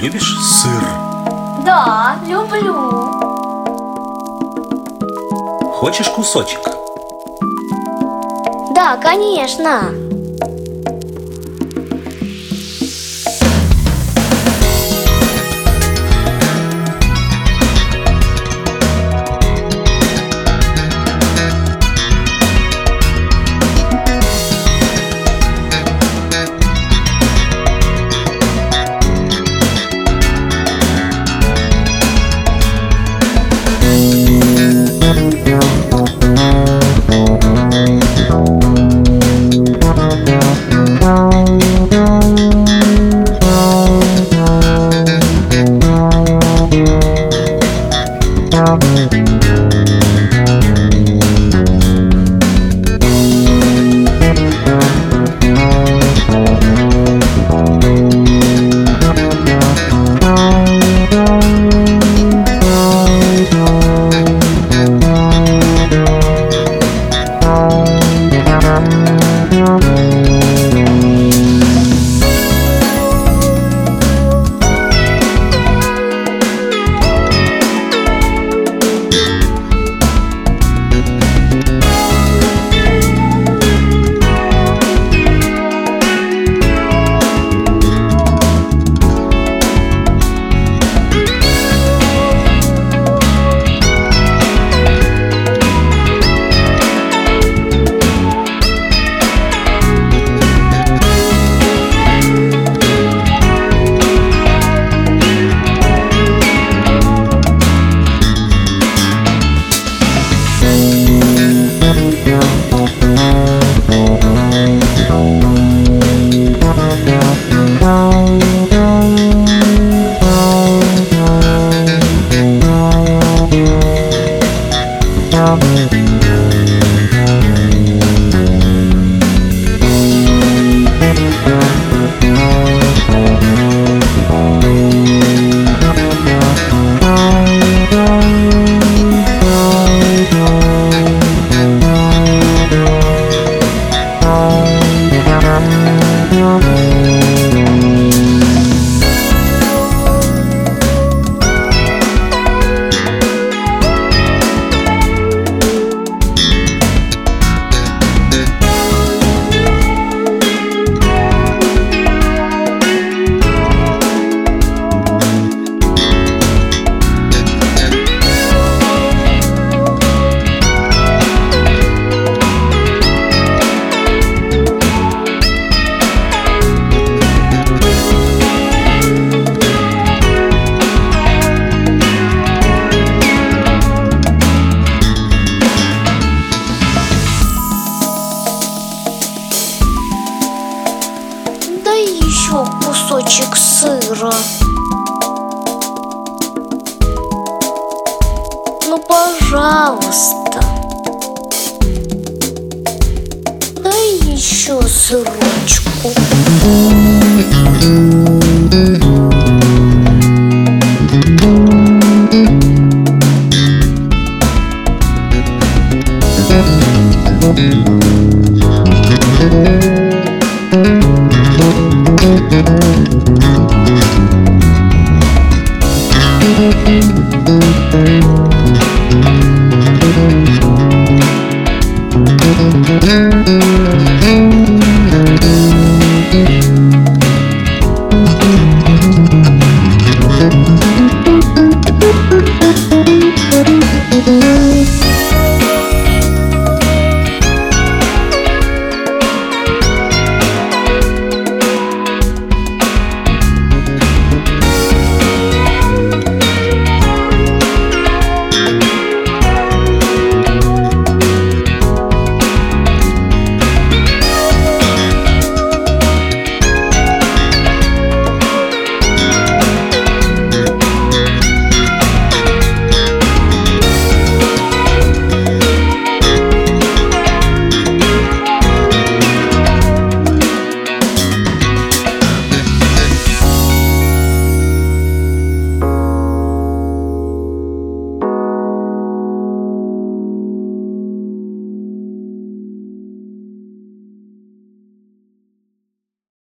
любишь сыр? Да, люблю. Хочешь кусочек? Да, конечно. пожалуйста. Ну, пожалуйста. Дай еще срочку.